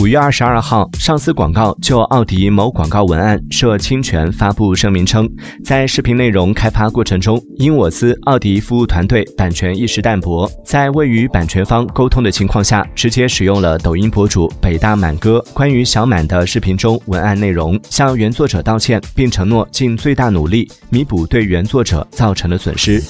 五月二十二号上司广告就奥迪某广告文案涉侵权发布声明称在视频内容开发过程中因我司奥迪服务团队版权意识淡薄在未与版权方沟通的情况下直接使用了抖音博主北大满哥关于小满的视频中文案内容向原作者道歉并承诺尽最大努力弥补对原作者造成的损失。